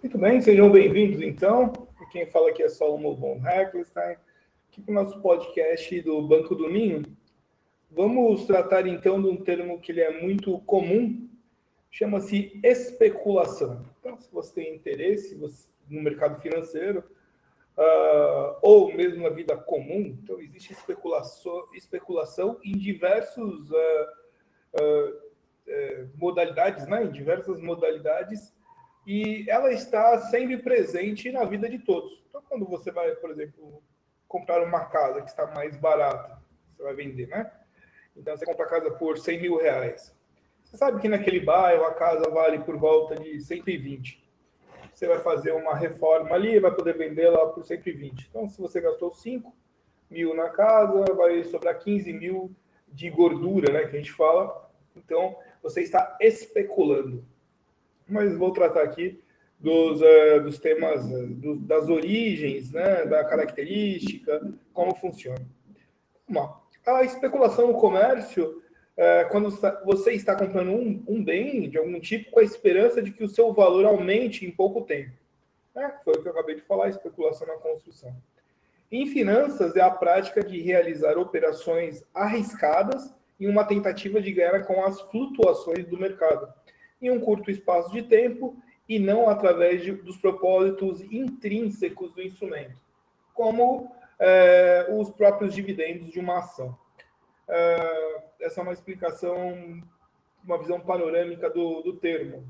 Muito bem, sejam bem-vindos então. Quem fala aqui é Solomon von Heckelstein, aqui para o nosso podcast do Banco do Ninho. Vamos tratar então de um termo que ele é muito comum, chama-se especulação. Então, se você tem interesse no mercado financeiro, uh, ou mesmo na vida comum, então existe especulação, especulação em diversos uh, uh, modalidades, né? em diversas modalidades e ela está sempre presente na vida de todos. Então, quando você vai, por exemplo, comprar uma casa que está mais barata, você vai vender, né? Então, você compra a casa por 100 mil reais. Você sabe que naquele bairro a casa vale por volta de 120. Você vai fazer uma reforma ali e vai poder vender lá por 120. Então, se você gastou 5 mil na casa, vai sobrar 15 mil de gordura, né? Que a gente fala. Então, você está especulando mas vou tratar aqui dos, uh, dos temas, uh, do, das origens, né, da característica, como funciona. Bom, a especulação no comércio, uh, quando você está comprando um, um, bem de algum tipo com a esperança de que o seu valor aumente em pouco tempo. É, foi o que eu acabei de falar, especulação na construção. Em finanças, é a prática de realizar operações arriscadas em uma tentativa de ganhar com as flutuações do mercado em um curto espaço de tempo e não através de, dos propósitos intrínsecos do instrumento, como é, os próprios dividendos de uma ação. É, essa é uma explicação, uma visão panorâmica do, do termo.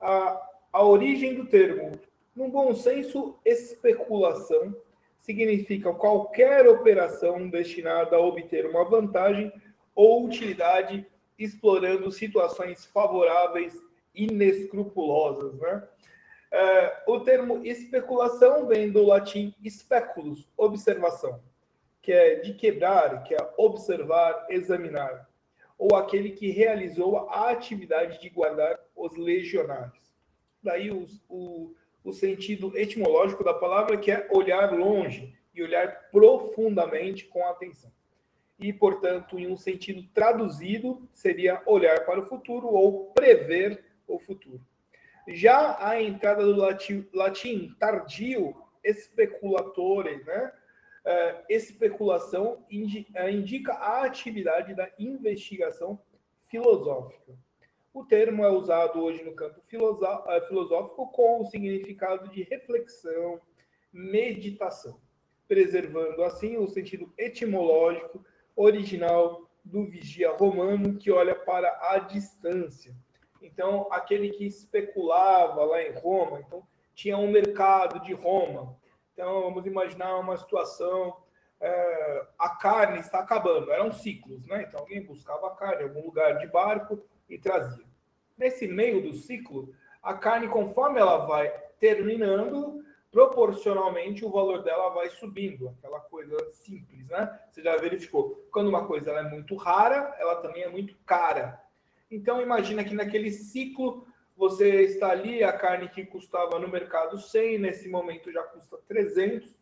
A, a origem do termo, no bom senso, especulação significa qualquer operação destinada a obter uma vantagem ou utilidade explorando situações favoráveis inescrupulosas. Né? É, o termo especulação vem do latim speculus, observação, que é de quebrar, que é observar, examinar, ou aquele que realizou a atividade de guardar os legionários. Daí o, o, o sentido etimológico da palavra, que é olhar longe e olhar profundamente com atenção e, portanto, em um sentido traduzido, seria olhar para o futuro ou prever o futuro. Já a entrada do latim, latim tardio, especulatore, né? Uh, especulação eh, indica a atividade da investigação filosófica. O termo é usado hoje no campo eh, filosófico com o significado de reflexão, meditação, preservando assim o sentido etimológico original do vigia romano que olha para a distância. Então, aquele que especulava lá em Roma, então tinha um mercado de Roma. Então, vamos imaginar uma situação, é, a carne está acabando, eram ciclos, né? Então, alguém buscava a carne em algum lugar de barco e trazia. Nesse meio do ciclo, a carne, conforme ela vai terminando, proporcionalmente o valor dela vai subindo, aquela coisa simples, né? Você já verificou. Quando uma coisa é muito rara, ela também é muito cara. Então imagina que naquele ciclo você está ali, a carne que custava no mercado 100, nesse momento já custa 300,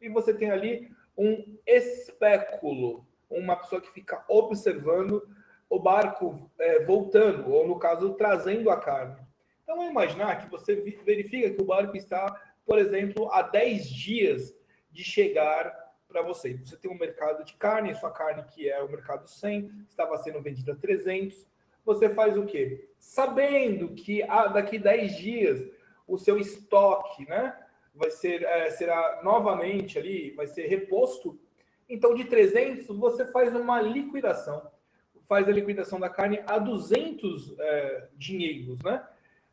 e você tem ali um espéculo, uma pessoa que fica observando o barco é, voltando, ou no caso, trazendo a carne. Então, imaginar que você verifica que o barco está por exemplo, a 10 dias de chegar para você. Você tem um mercado de carne, sua carne que é o mercado 100, estava sendo vendida a 300. Você faz o quê? Sabendo que ah, daqui 10 dias o seu estoque, né, vai ser é, será novamente ali, vai ser reposto. Então de 300 você faz uma liquidação, faz a liquidação da carne a 200 é, dinheiros, né?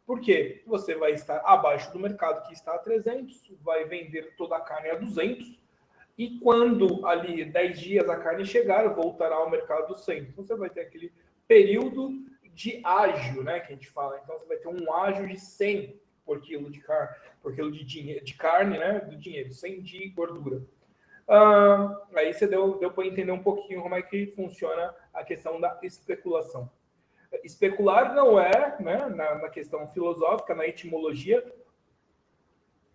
Porque você vai estar abaixo do mercado que está a 300, vai vender toda a carne a 200, e quando ali 10 dias a carne chegar, voltará ao mercado 100. Então você vai ter aquele período de ágio, né, que a gente fala. Então você vai ter um ágio de 100 por quilo de carne, por quilo de, dinheiro, de carne, né, do dinheiro, 100 de gordura. Ah, aí você deu, deu para entender um pouquinho como é que funciona a questão da especulação. Especular não é, né, na, na questão filosófica, na etimologia,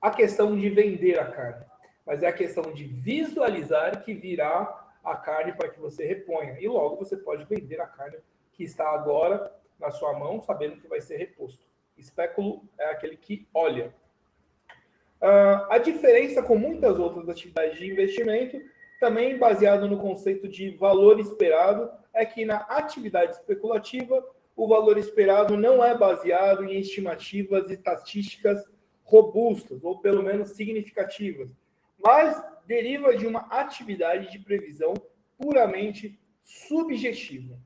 a questão de vender a carne, mas é a questão de visualizar que virá a carne para que você reponha. E logo você pode vender a carne que está agora na sua mão, sabendo que vai ser reposto. Espéculo é aquele que olha. Uh, a diferença com muitas outras atividades de investimento, também baseado no conceito de valor esperado, é que na atividade especulativa, o valor esperado não é baseado em estimativas e estatísticas robustas, ou pelo menos significativas, mas deriva de uma atividade de previsão puramente subjetiva.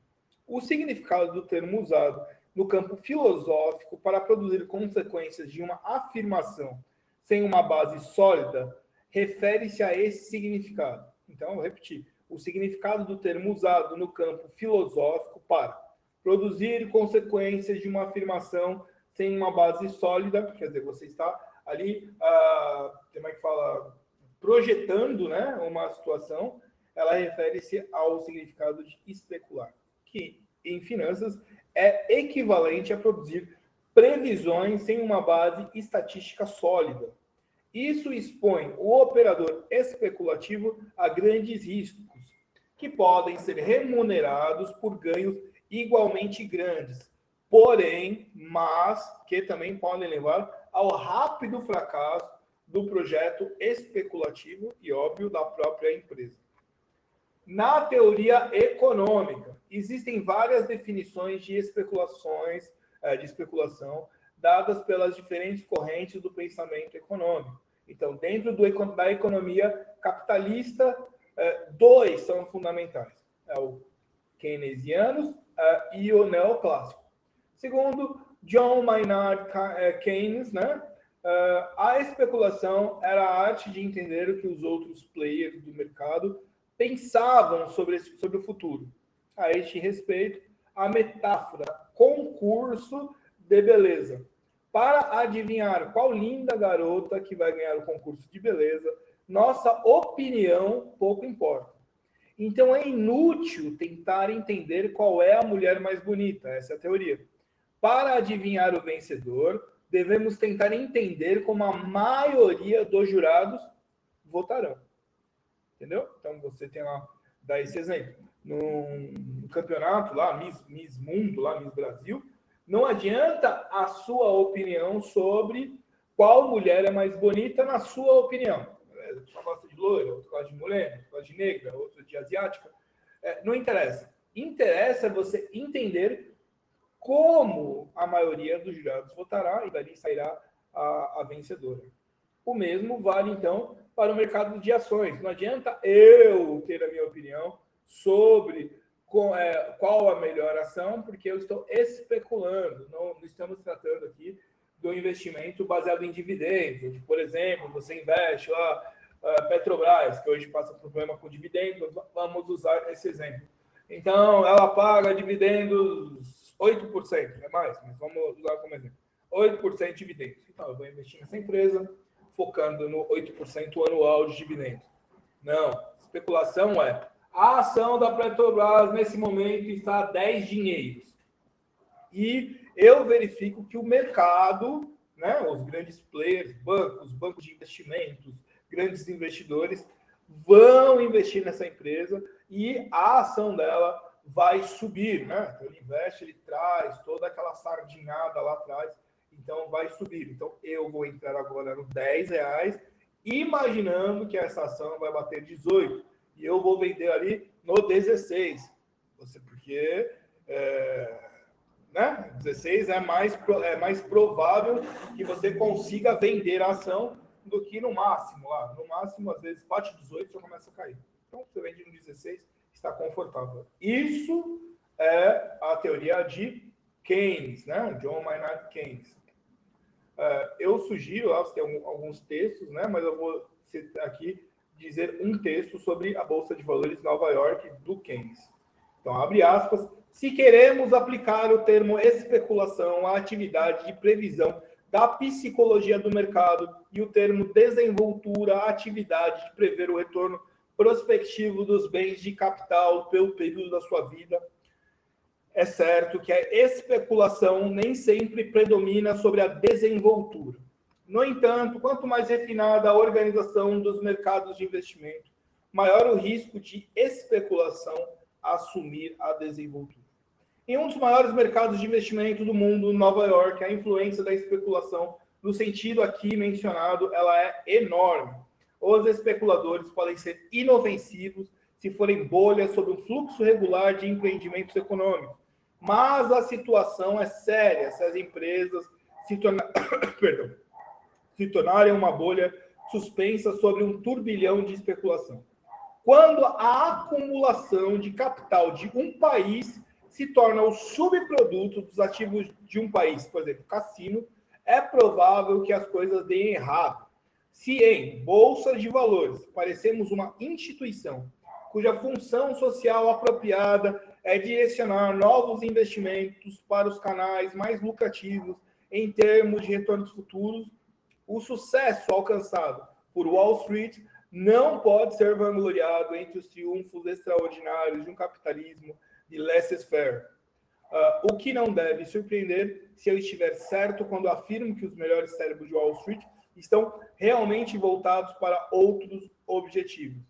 O significado do termo usado no campo filosófico para produzir consequências de uma afirmação sem uma base sólida refere-se a esse significado. Então, repetir. O significado do termo usado no campo filosófico para produzir consequências de uma afirmação sem uma base sólida, quer dizer, você está ali, ah, como é que fala, projetando né, uma situação, ela refere-se ao significado de especular, que em finanças é equivalente a produzir previsões sem uma base estatística sólida. Isso expõe o operador especulativo a grandes riscos, que podem ser remunerados por ganhos igualmente grandes, porém, mas que também podem levar ao rápido fracasso do projeto especulativo e, óbvio, da própria empresa. Na teoria econômica, existem várias definições de especulações, é, de especulação, dadas pelas diferentes correntes do pensamento econômico. Então, dentro do, da economia capitalista, é, dois são fundamentais: é o keynesianos e o neoclássico. Segundo John Maynard Keynes, né, a especulação era a arte de entender o que os outros players do mercado pensavam sobre, esse, sobre o futuro. A este respeito, a metáfora concurso de beleza. Para adivinhar qual linda garota que vai ganhar o concurso de beleza, nossa opinião pouco importa. Então é inútil tentar entender qual é a mulher mais bonita, essa é a teoria. Para adivinhar o vencedor, devemos tentar entender como a maioria dos jurados votarão. Entendeu? Então você tem lá, dá esse exemplo. No, campeonato lá, Miss, Miss Mundo, lá, Miss Brasil, não adianta a sua opinião sobre qual mulher é mais bonita na sua opinião. Você gosta de loira, outro gosta de mulher, outro gosta de negra, outro de asiática. É, não interessa. Interessa você entender como a maioria dos jurados votará e dali sairá a, a vencedora. O mesmo vale, então, para o mercado de ações. Não adianta eu ter a minha opinião sobre é, qual a melhor ação, porque eu estou especulando. Não, não estamos tratando aqui do investimento baseado em dividendos. Por exemplo, você investe lá uh, Petrobras, que hoje passa problema com dividendos, vamos usar esse exemplo. Então, ela paga dividendos 8%, é mais, mas vamos usar como exemplo. 8% de dividendos. Então, eu vou investir nessa empresa, focando no 8% anual de dividendos. Não. Especulação é a ação da Petrobras nesse momento está a 10 dinheiros. E eu verifico que o mercado, né, os grandes players, bancos, bancos de investimentos, grandes investidores vão investir nessa empresa e a ação dela vai subir, né? Então, ele investe, ele traz toda aquela sardinhada lá atrás então vai subir. Então eu vou entrar agora no 10 reais, imaginando que essa ação vai bater 18 e eu vou vender ali no 16. Você porque é, né? 16 é mais é mais provável que você consiga vender a ação do que no máximo lá. No máximo às vezes bate 18 e começa a cair. Então você vende no 16, está confortável. Isso é a teoria de Keynes, né? John Maynard Keynes. Uh, eu sugiro, lá, você tem alguns textos, né, mas eu vou aqui dizer um texto sobre a Bolsa de Valores de Nova York do Keynes. Então, abre aspas. Se queremos aplicar o termo especulação à atividade de previsão da psicologia do mercado e o termo desenvoltura à atividade de prever o retorno prospectivo dos bens de capital pelo período da sua vida, é certo que a especulação nem sempre predomina sobre a desenvoltura. No entanto, quanto mais refinada a organização dos mercados de investimento, maior o risco de especulação assumir a desenvoltura. Em um dos maiores mercados de investimento do mundo, Nova York, a influência da especulação, no sentido aqui mencionado, ela é enorme. Os especuladores podem ser inofensivos se forem bolhas sob um fluxo regular de empreendimentos econômicos. Mas a situação é séria se as empresas se, torna... Perdão. Se tornarem uma bolha suspensa sobre um turbilhão de especulação. Quando a acumulação de capital de um país se torna o subproduto dos ativos de um país, por exemplo, cassino, é provável que as coisas deem errado. Se em bolsas de valores parecemos uma instituição cuja função social apropriada é direcionar novos investimentos para os canais mais lucrativos em termos de retornos futuros, o sucesso alcançado por Wall Street não pode ser vangloriado entre os triunfos extraordinários de um capitalismo de laissez-faire. Uh, o que não deve surpreender se eu estiver certo quando afirmo que os melhores cérebros de Wall Street estão realmente voltados para outros objetivos.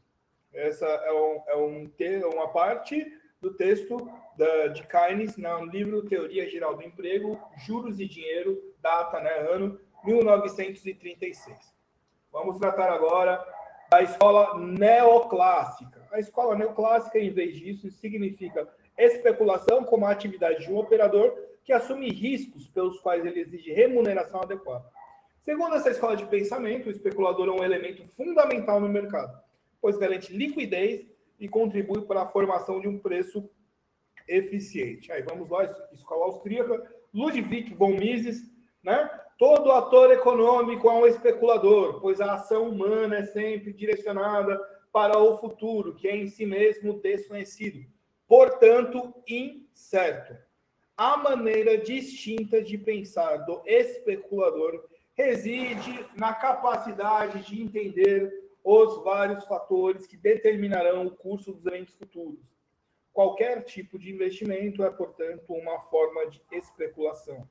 Essa é, um, é um, uma parte do texto da, de Keynes no livro Teoria Geral do Emprego, Juros e Dinheiro, data, né, ano 1936. Vamos tratar agora da escola neoclássica. A escola neoclássica, em vez disso, significa especulação como a atividade de um operador que assume riscos pelos quais ele exige remuneração adequada. Segundo essa escola de pensamento, o especulador é um elemento fundamental no mercado, pois garante liquidez e contribui para a formação de um preço eficiente. Aí vamos lá, escola austríaca, Ludwig von Mises, né? Todo ator econômico é um especulador, pois a ação humana é sempre direcionada para o futuro, que é em si mesmo desconhecido portanto, incerto. A maneira distinta de pensar do especulador reside na capacidade de entender os vários fatores que determinarão o curso dos eventos futuros. Qualquer tipo de investimento é, portanto, uma forma de especulação.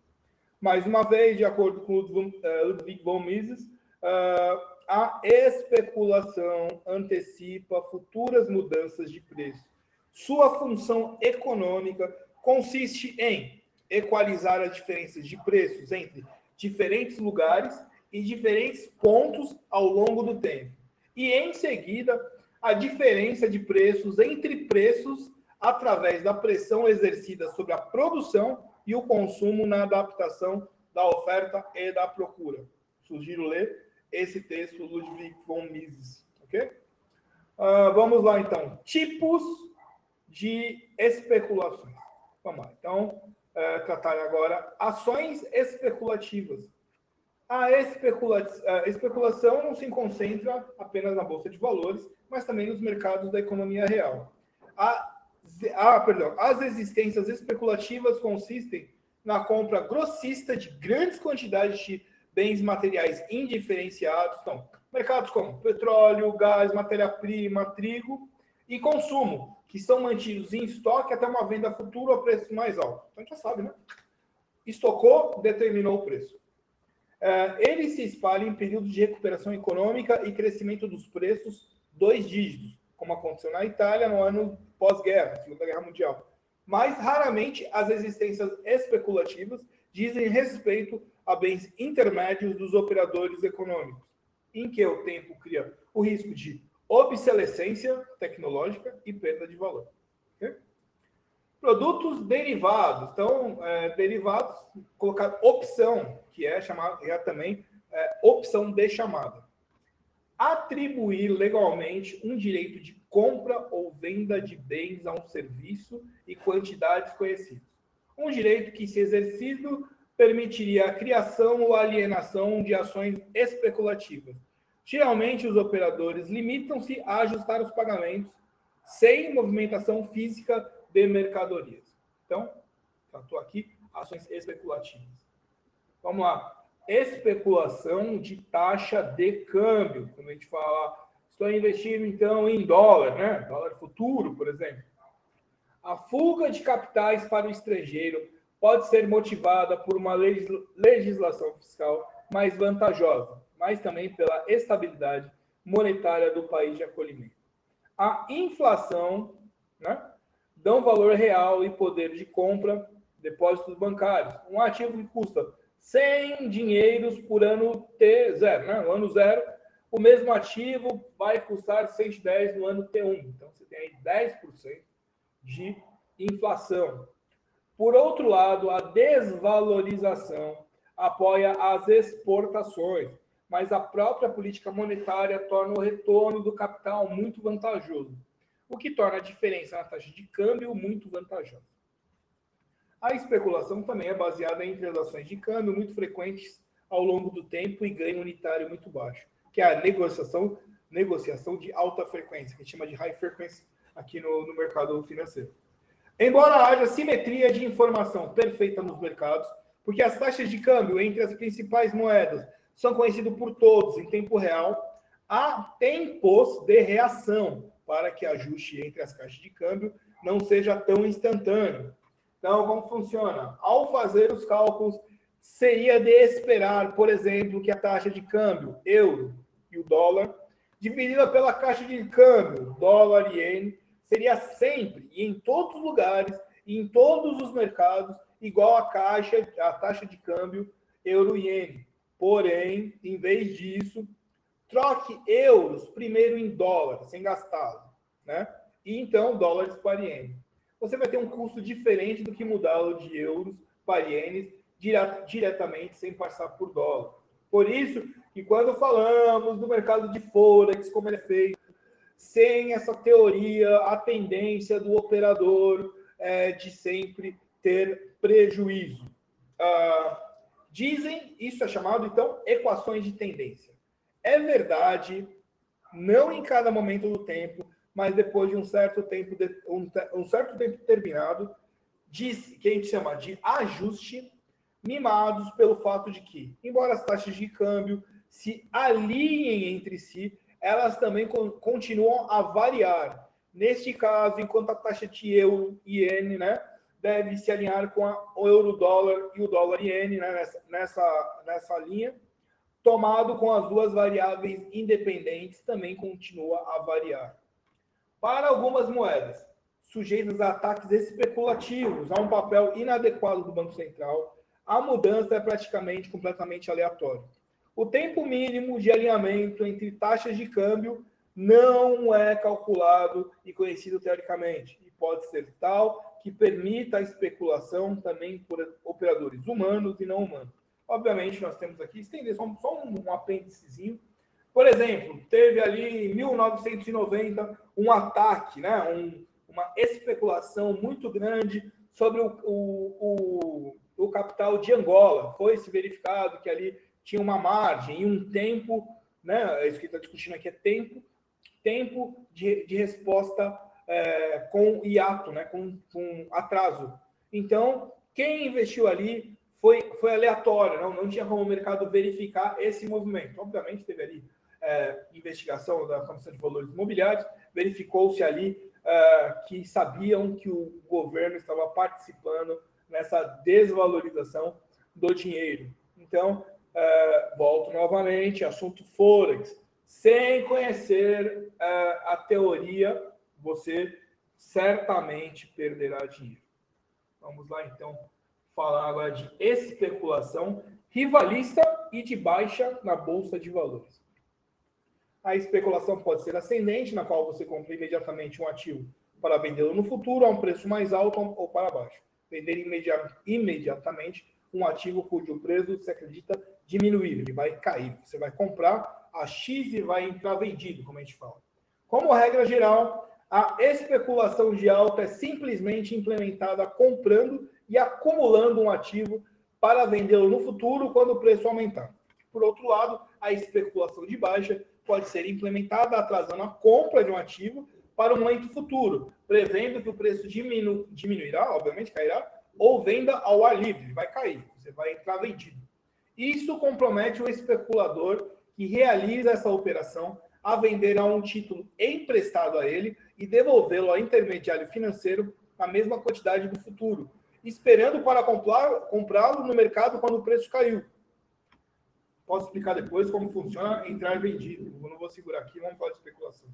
Mais uma vez, de acordo com Ludwig von Mises, eh, a especulação antecipa futuras mudanças de preço sua função econômica consiste em equalizar as diferenças de preços entre diferentes lugares e diferentes pontos ao longo do tempo. E, em seguida, a diferença de preços entre preços através da pressão exercida sobre a produção e o consumo na adaptação da oferta e da procura. Sugiro ler esse texto Ludwig von Mises. Ok? Uh, vamos lá, então. Tipos de especulações. Vamos lá. Então, tratar agora ações especulativas. A, especula a especulação não se concentra apenas na bolsa de valores, mas também nos mercados da economia real. A, a, perdão, as existências especulativas consistem na compra grossista de grandes quantidades de bens materiais indiferenciados, então, mercados como petróleo, gás, matéria-prima, trigo e consumo, que são mantidos em estoque até uma venda futura a preço mais alto. Então, a gente já sabe, né? Estocou, determinou o preço. É, ele se espalha em períodos de recuperação econômica e crescimento dos preços dois dígitos, como aconteceu na Itália no ano pós-guerra, Segunda Guerra Mundial. Mas raramente as existências especulativas dizem respeito a bens intermédios dos operadores econômicos, em que o tempo cria o risco de obsolescência tecnológica e perda de valor. Okay? Produtos derivados. Então, é, derivados, colocar opção, que é chamado é também é, opção de chamada. Atribuir legalmente um direito de compra ou venda de bens a um serviço e quantidades conhecidas. Um direito que, se exercido, permitiria a criação ou alienação de ações especulativas, Geralmente, os operadores limitam-se a ajustar os pagamentos sem movimentação física de mercadorias. Então, estou aqui, ações especulativas. Vamos lá. Especulação de taxa de câmbio. Quando a gente fala, estou investindo então em dólar, né? Dólar futuro, por exemplo. A fuga de capitais para o estrangeiro pode ser motivada por uma legislação fiscal mais vantajosa mas também pela estabilidade monetária do país de acolhimento. A inflação né, dão valor real e poder de compra, depósitos bancários. Um ativo que custa 100 dinheiros por ano T0, né? no ano zero, o mesmo ativo vai custar 110 no ano T1. Então, você tem aí 10% de inflação. Por outro lado, a desvalorização apoia as exportações, mas a própria política monetária torna o retorno do capital muito vantajoso, o que torna a diferença na taxa de câmbio muito vantajosa. A especulação também é baseada em transações de câmbio muito frequentes ao longo do tempo e ganho unitário muito baixo, que é a negociação, negociação de alta frequência, que a gente chama de high frequency aqui no, no mercado financeiro. Embora haja simetria de informação perfeita nos mercados, porque as taxas de câmbio entre as principais moedas são conhecidas por todos em tempo real, há tempos de reação para que ajuste entre as caixas de câmbio não seja tão instantâneo. Então, como funciona? Ao fazer os cálculos, seria de esperar, por exemplo, que a taxa de câmbio, euro e o dólar, dividida pela caixa de câmbio, dólar e iene, seria sempre e em todos os lugares e em todos os mercados igual a caixa, a taxa de câmbio euro-iene. Porém, em vez disso, troque euros primeiro em dólar, sem gastá-lo, né? E então dólares para ienes você vai ter um custo diferente do que mudá-lo de euros para ienes diretamente sem passar por dólar. Por isso que quando falamos do mercado de forex, como ele é feito, sem essa teoria, a tendência do operador é, de sempre ter prejuízo. Ah, dizem, isso é chamado então equações de tendência. É verdade, não em cada momento do tempo, mas depois de um certo tempo, de, um, um, certo tempo terminado, de, que a gente chama de ajuste, mimados pelo fato de que, embora as taxas de câmbio se alinhem entre si, elas também con continuam a variar. Neste caso, enquanto a taxa de euro iene né, deve se alinhar com a, o euro-dólar e o dólar-iene né, nessa, nessa, nessa linha, tomado com as duas variáveis independentes, também continua a variar. Para algumas moedas sujeitas a ataques especulativos, a um papel inadequado do Banco Central, a mudança é praticamente completamente aleatória. O tempo mínimo de alinhamento entre taxas de câmbio não é calculado e conhecido teoricamente, e pode ser tal que permita a especulação também por operadores humanos e não humanos. Obviamente, nós temos aqui, estender só, só um, um apêndicezinho, por exemplo, teve ali em 1990 um ataque, né, um, uma especulação muito grande sobre o, o, o, o capital de Angola. Foi se verificado que ali tinha uma margem e um tempo, né, isso que está discutindo aqui é tempo, tempo de, de resposta é, com hiato, né, com, com atraso. Então, quem investiu ali foi, foi aleatório, não, não tinha como o mercado verificar esse movimento. Obviamente, teve ali é, investigação da Comissão de Valores Imobiliários, verificou-se ali é, que sabiam que o governo estava participando nessa desvalorização do dinheiro. Então, é, volto novamente, assunto Forex. Sem conhecer é, a teoria, você certamente perderá dinheiro. Vamos lá, então, falar agora de especulação rivalista e de baixa na Bolsa de Valores. A especulação pode ser ascendente, na qual você compra imediatamente um ativo para vendê-lo no futuro a um preço mais alto ou para baixo. Vender imediatamente um ativo cujo preço se acredita diminuir, ele vai cair. Você vai comprar a X e vai entrar vendido, como a gente fala. Como regra geral, a especulação de alta é simplesmente implementada comprando e acumulando um ativo para vendê-lo no futuro quando o preço aumentar. Por outro lado, a especulação de baixa pode ser implementada atrasando a compra de um ativo para um momento futuro, prevendo que o preço diminu diminuirá, obviamente cairá, ou venda ao ar livre, vai cair, você vai entrar vendido. Isso compromete o especulador que realiza essa operação a vender a um título emprestado a ele e devolvê-lo ao intermediário financeiro a mesma quantidade do futuro, esperando para comprá-lo no mercado quando o preço caiu. Posso explicar depois como funciona entrar vendido. Eu não vou segurar aqui, vamos falar de especulação.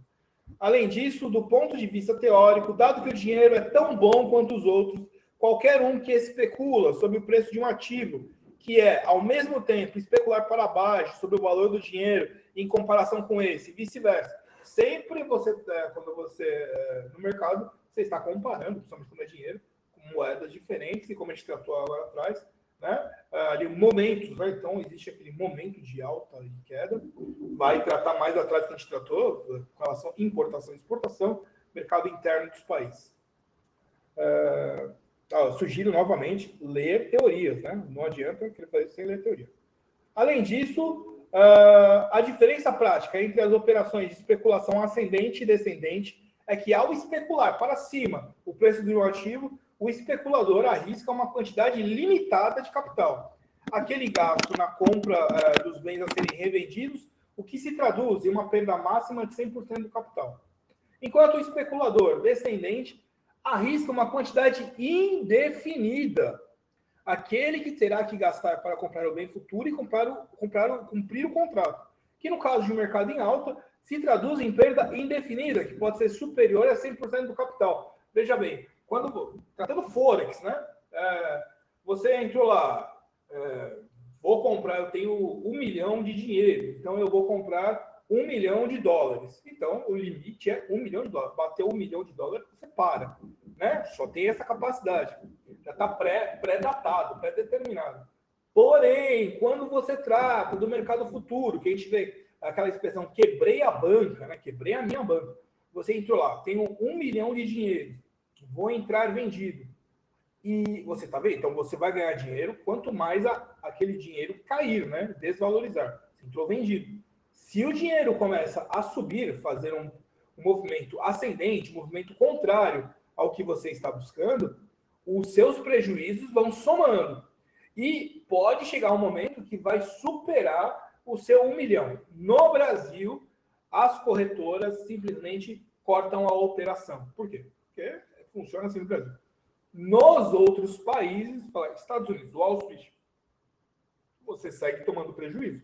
Além disso, do ponto de vista teórico, dado que o dinheiro é tão bom quanto os outros, qualquer um que especula sobre o preço de um ativo, que é, ao mesmo tempo, especular para baixo sobre o valor do dinheiro em comparação com esse, vice-versa. Sempre você, é, quando você, é, no mercado, você está comparando, principalmente quando é dinheiro, com moedas diferentes, e como a gente tratou agora atrás, né? Ali, momentos, né? então existe aquele momento de alta e queda, vai tratar mais atrás que a gente tratou, com relação importação e exportação, mercado interno dos países. Ah, sugiro novamente ler teorias, né? Não adianta querer fazer sem ler teoria. Além disso, uh, a diferença prática entre as operações de especulação ascendente e descendente é que ao especular para cima o preço de um ativo, o especulador arrisca uma quantidade limitada de capital. Aquele gasto na compra uh, dos bens a serem revendidos, o que se traduz em uma perda máxima de 100% do capital. Enquanto o especulador descendente arrisca uma quantidade indefinida. Aquele que terá que gastar para comprar o bem futuro e comprar o, comprar o, cumprir o contrato. Que no caso de um mercado em alta, se traduz em perda indefinida, que pode ser superior a 100% do capital. Veja bem, quando tratando Forex, né? É, você entrou lá, é, vou comprar, eu tenho um milhão de dinheiro, então eu vou comprar um milhão de dólares. Então, o limite é um milhão de dólares. Bateu um milhão de dólares, você para. Né? Só tem essa capacidade. Já está pré-datado, pré pré-determinado. Porém, quando você trata do mercado futuro, que a gente vê aquela expressão quebrei a banca, né? quebrei a minha banca. Você entrou lá, tenho um milhão de dinheiro vou entrar vendido. E você está vendo? Então você vai ganhar dinheiro quanto mais a, aquele dinheiro cair, né? Desvalorizar. Você entrou vendido. Se o dinheiro começa a subir, fazer um, um movimento ascendente, movimento contrário ao que você está buscando, os seus prejuízos vão somando. E pode chegar um momento que vai superar o seu um milhão. No Brasil, as corretoras simplesmente cortam a operação. Por quê? Porque funciona assim no Brasil. Nos outros países, Estados Unidos, Wall Street, você segue tomando prejuízo.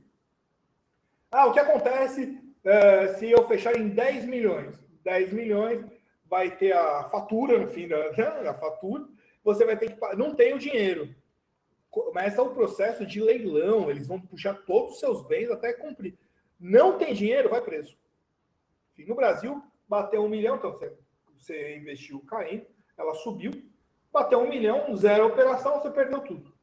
Ah, o que acontece é, se eu fechar em 10 milhões? 10 milhões vai ter a fatura no fim da né, a fatura, você vai ter que não tem o dinheiro. Começa o processo de leilão, eles vão puxar todos os seus bens até cumprir. Não tem dinheiro, vai preso. No Brasil, bateu um milhão, então você você investiu caindo, ela subiu, bateu um milhão, zero operação, você perdeu tudo.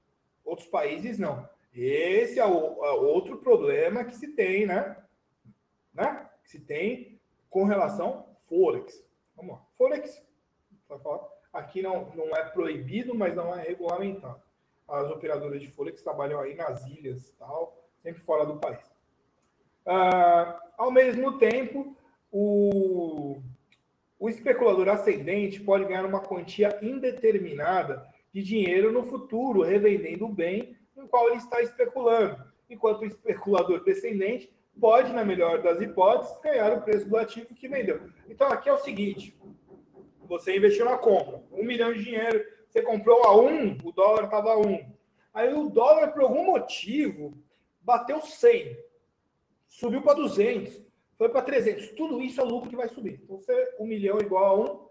Outros países não. Esse é o é outro problema que se tem, né? né? Que se tem com relação Forex. Vamos lá. Forex, aqui não, não é proibido, mas não é regulamentado. As operadoras de Forex trabalham aí nas ilhas, tal, sempre fora do país. Ah, ao mesmo tempo, o, o especulador ascendente pode ganhar uma quantia indeterminada de dinheiro no futuro, revendendo o bem no qual ele está especulando, enquanto o especulador descendente pode, na melhor das hipóteses, ganhar o preço do ativo que vendeu. Então, aqui é o seguinte: você investiu na compra, um milhão de dinheiro, você comprou a um, o dólar estava a um. Aí o dólar, por algum motivo, bateu 100, subiu para 200 foi para 300. Tudo isso é lucro que vai subir. Então, você, 1 milhão igual a 1,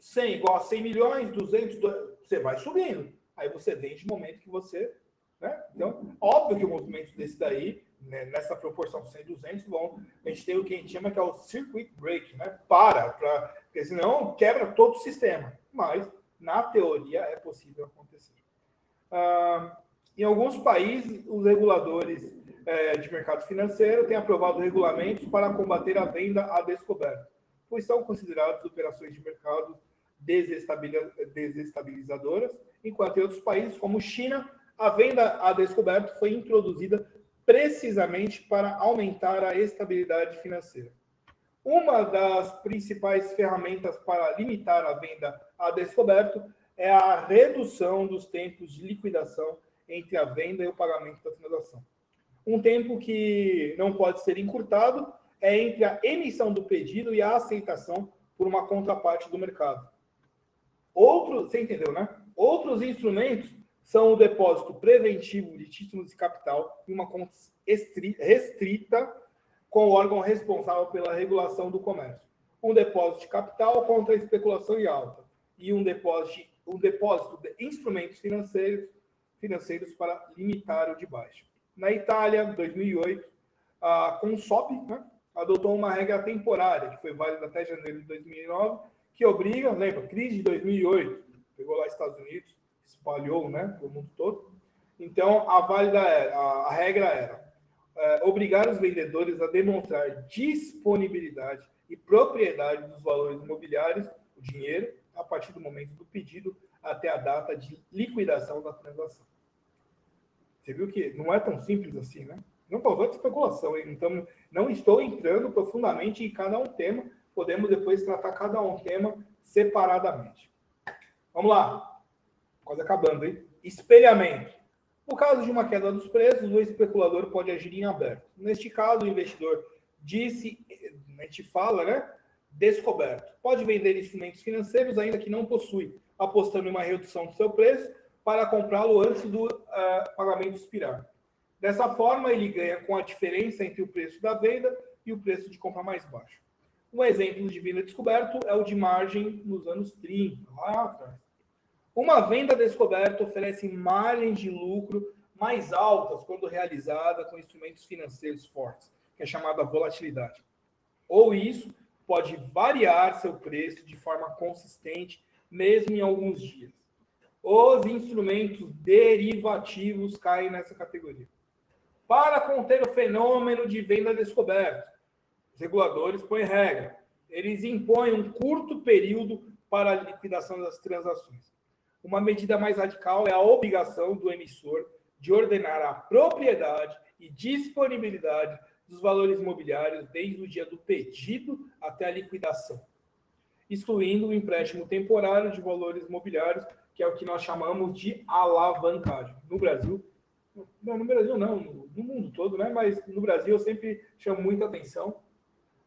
100 igual a 100 milhões, 200, você vai subindo. Aí você vende no momento que você. Né? Então, óbvio que o movimento desse daí, né, nessa proporção 100, 200, vão, a gente tem o que a gente chama que é o circuit break, né? Para, pra, porque senão quebra todo o sistema. Mas, na teoria, é possível acontecer. Ah, em alguns países, os reguladores é, de mercado financeiro tem aprovado regulamentos para combater a venda a descoberto, pois são consideradas operações de mercado desestabilizadoras, enquanto em outros países, como China, a venda a descoberto foi introduzida precisamente para aumentar a estabilidade financeira. Uma das principais ferramentas para limitar a venda a descoberto é a redução dos tempos de liquidação entre a venda e o pagamento da transação. Um tempo que não pode ser encurtado é entre a emissão do pedido e a aceitação por uma contraparte do mercado. Outros, você entendeu, né? Outros instrumentos são o depósito preventivo de títulos de capital em uma conta restrita com o órgão responsável pela regulação do comércio. um depósito de capital contra a especulação em alta e um depósito, um depósito de instrumentos financeiros, financeiros para limitar o de baixo. Na Itália, 2008, a Consob né, adotou uma regra temporária, que foi válida até janeiro de 2009, que obriga, lembra, crise de 2008, pegou lá Estados Unidos, espalhou né, o mundo todo. Então, a, válida era, a, a regra era é, obrigar os vendedores a demonstrar disponibilidade e propriedade dos valores imobiliários, o dinheiro, a partir do momento do pedido até a data de liquidação da transação. Você viu que não é tão simples assim, né? Não de especulação, então não estou entrando profundamente em cada um tema, podemos depois tratar cada um tema separadamente. Vamos lá, quase acabando, hein? Espelhamento. No caso de uma queda dos preços, o especulador pode agir em aberto. Neste caso, o investidor disse, a gente fala, né? Descoberto. Pode vender instrumentos financeiros ainda que não possui, apostando em uma redução do seu preço para comprá-lo antes do uh, pagamento expirar. Dessa forma, ele ganha com a diferença entre o preço da venda e o preço de compra mais baixo. Um exemplo de venda descoberto é o de margem nos anos 30, lá atrás. Uma venda descoberta oferece margens de lucro mais altas quando realizada com instrumentos financeiros fortes, que é chamada volatilidade. Ou isso pode variar seu preço de forma consistente, mesmo em alguns dias. Os instrumentos derivativos caem nessa categoria. Para conter o fenômeno de venda descoberta, os reguladores põem regra. Eles impõem um curto período para a liquidação das transações. Uma medida mais radical é a obrigação do emissor de ordenar a propriedade e disponibilidade dos valores imobiliários desde o dia do pedido até a liquidação, excluindo o empréstimo temporário de valores imobiliários, que é o que nós chamamos de alavancagem. No Brasil, não, no Brasil não, no mundo todo, né? Mas no Brasil eu sempre chamo muita atenção.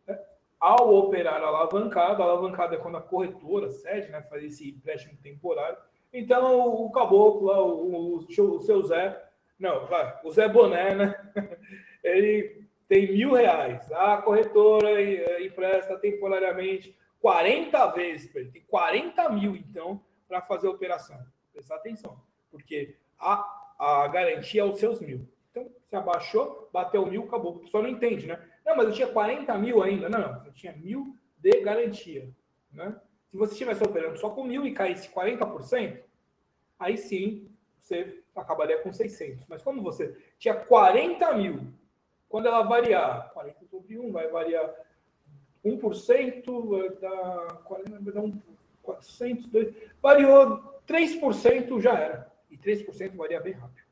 Né? Ao operar alavancado, alavancado é quando a corretora cede, né? Faz esse empréstimo temporário. Então o caboclo o, o, o seu Zé, não, vai, o Zé Boné, né? Ele tem mil reais. A corretora empresta temporariamente 40 vezes ele. Tem 40 mil, então, para fazer a operação. Presta atenção, porque a, a garantia é os seus mil. Então, se abaixou, bateu mil, acabou. O pessoal não entende, né? Não, mas eu tinha 40 mil ainda. Não, não, você tinha mil de garantia. Né? Se você estivesse operando só com mil e caísse 40%, aí sim você acabaria com 600. Mas como você tinha 40 mil quando ela variar, 40 sobre 1 vai variar 1%, vai dar, 40, vai dar um 400, 2, variou 3%, já era. E 3% varia bem rápido.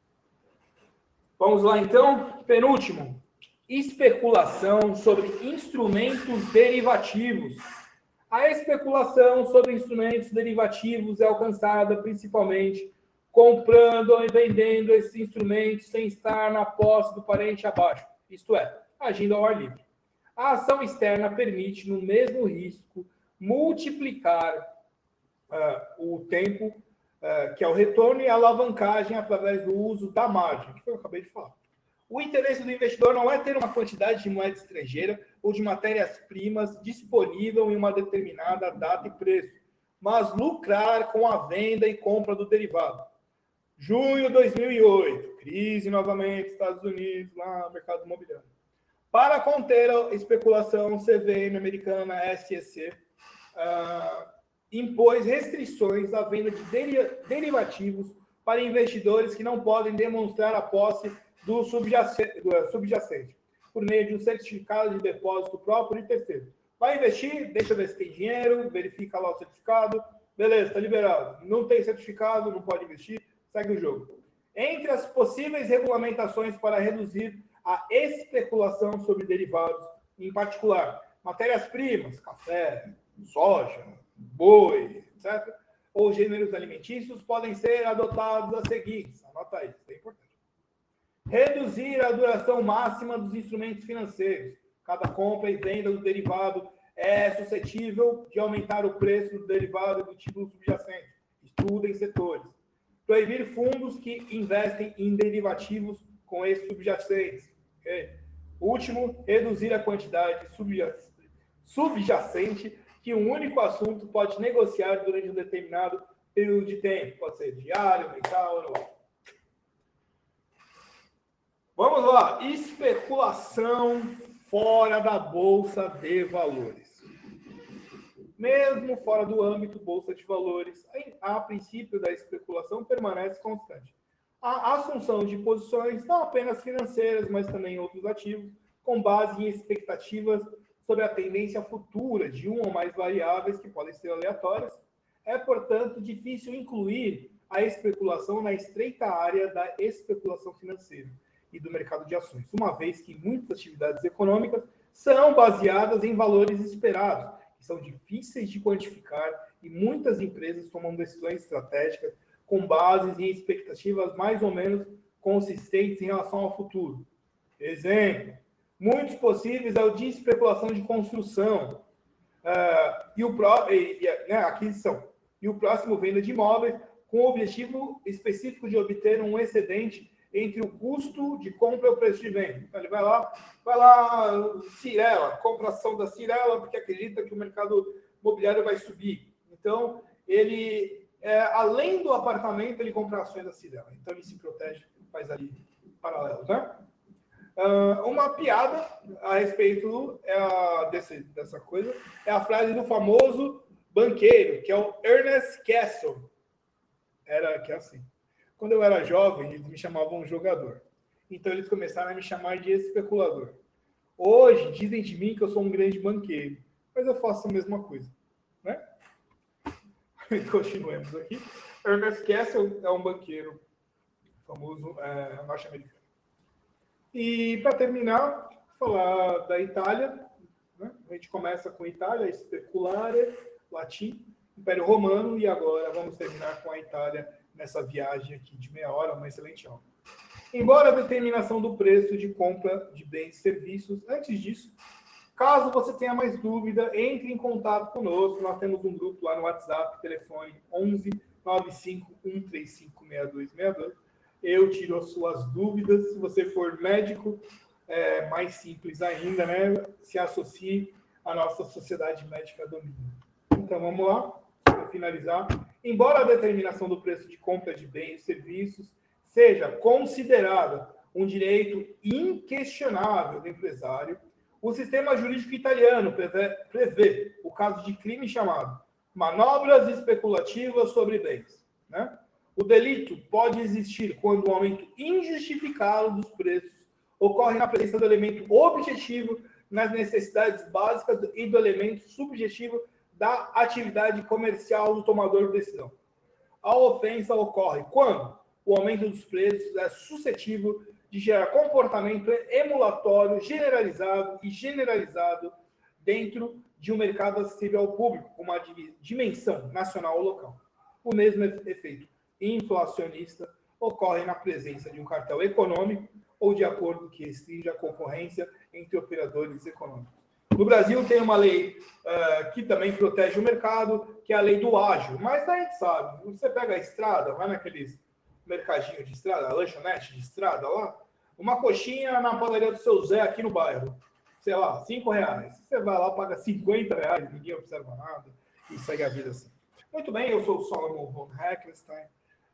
Vamos lá então, penúltimo. Especulação sobre instrumentos derivativos. A especulação sobre instrumentos derivativos é alcançada principalmente comprando e vendendo esses instrumentos sem estar na posse do parente abaixo isto é, agindo ao ar livre. A ação externa permite, no mesmo risco, multiplicar uh, o tempo uh, que é o retorno e a alavancagem através do uso da margem, que eu acabei de falar. O interesse do investidor não é ter uma quantidade de moeda estrangeira ou de matérias-primas disponível em uma determinada data e preço, mas lucrar com a venda e compra do derivado. Junho de 2008, crise novamente, Estados Unidos, lá no mercado imobiliário. Para conter a especulação, CVM americana, SEC, uh, ah, impôs restrições à venda de derivativos para investidores que não podem demonstrar a posse do subjacente, do subjacente por meio de um certificado de depósito próprio de terceiro. Vai investir, deixa ver se tem dinheiro, verifica lá o certificado, beleza, está liberado. Não tem certificado, não pode investir Segue o jogo. Entre as possíveis regulamentações para reduzir a especulação sobre derivados, em particular matérias-primas, café, soja, boi, etc., ou gêneros alimentícios, podem ser adotados as seguintes. Anota aí, isso é importante. Reduzir a duração máxima dos instrumentos financeiros. Cada compra e venda do derivado é suscetível de aumentar o preço do derivado do título subjacente. Estuda em setores Proibir fundos que investem em derivativos com esses subjacentes. Okay? Último, reduzir a quantidade subjacente que um único assunto pode negociar durante um determinado período de tempo. Pode ser diário, mensal, anual. Vamos lá. Especulação fora da Bolsa de Valores. Mesmo fora do âmbito Bolsa de Valores, a princípio da especulação permanece constante. A assunção de posições, não apenas financeiras, mas também outros ativos, com base em expectativas sobre a tendência futura de um ou mais variáveis que podem ser aleatórias, é, portanto, difícil incluir a especulação na estreita área da especulação financeira e do mercado de ações, uma vez que muitas atividades econômicas são baseadas em valores esperados, que são difíceis de quantificar e muitas empresas tomam decisões estratégicas com bases em expectativas mais ou menos consistentes em relação ao futuro. Exemplo, muitos possíveis é o de especulação de construção uh, e, o e, e, né, aquisição. E o próximo, venda de imóveis, com o objetivo específico de obter um excedente entre o custo de compra e o preço de venda. Então, ele vai lá, vai lá, Cirela, compra ação da Cirela, porque acredita que o mercado imobiliário vai subir. Então, ele, é, além do apartamento, ele compra ações da Cirela. Então, ele se protege, faz ali paralelo, né? Uh, uma piada a respeito é, desse, dessa coisa é a frase do famoso banqueiro, que é o Ernest Castle. Era que é assim. Quando eu era jovem, eles me chamavam jogador. Então eles começaram a me chamar de especulador. Hoje dizem de mim que eu sou um grande banqueiro, mas eu faço a mesma coisa, né? Continuemos aqui. Ernest Castle é um banqueiro famoso é, norte-americano. E para terminar, falar da Itália. Né? A gente começa com Itália, especulare, latim, Império Romano, e agora vamos terminar com a Itália nessa viagem aqui de meia hora, uma excelente aula. Embora a determinação do preço de compra de bens e serviços, antes disso, caso você tenha mais dúvida, entre em contato conosco. Nós temos um grupo lá no WhatsApp, telefone 11 95 135 6262. Eu tiro as suas dúvidas. Se você for médico, é mais simples ainda, né? Se associe à nossa Sociedade Médica Domínio. Então vamos lá, para finalizar. Embora a determinação do preço de compra de bens e serviços seja considerada um direito inquestionável do empresário, o sistema jurídico italiano prevê, o caso de crime chamado manobras especulativas sobre bens. Né? O delito pode existir quando o aumento injustificado dos preços ocorre na presença do elemento objetivo nas necessidades básicas e do elemento subjetivo da atividade comercial do tomador de decisão. A ofensa ocorre quando o aumento dos preços é suscetível de gerar comportamento emulatório generalizado e generalizado dentro de um mercado acessível ao público, com uma dimensão nacional ou local. O mesmo efeito inflacionista ocorre na presença de um cartel econômico ou de acordo que restringe a concorrência entre operadores econômicos. No Brasil tem uma lei uh, que também protege o mercado, que é a lei do ágil. Mas a gente sabe, você pega a estrada, vai naqueles mercadinho de estrada, lanchonete de estrada lá, uma coxinha na padaria do seu Zé aqui no bairro, sei lá, cinco reais. Você vai lá, paga 50 reais, ninguém observa nada e segue a vida assim. Muito bem, eu sou o Solomon von Heckelstein.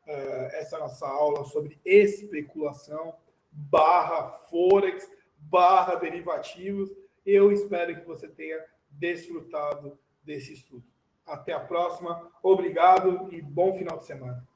Uh, essa é a nossa aula sobre especulação barra forex barra derivativos eu espero que você tenha desfrutado desse estudo. Até a próxima. Obrigado e bom final de semana.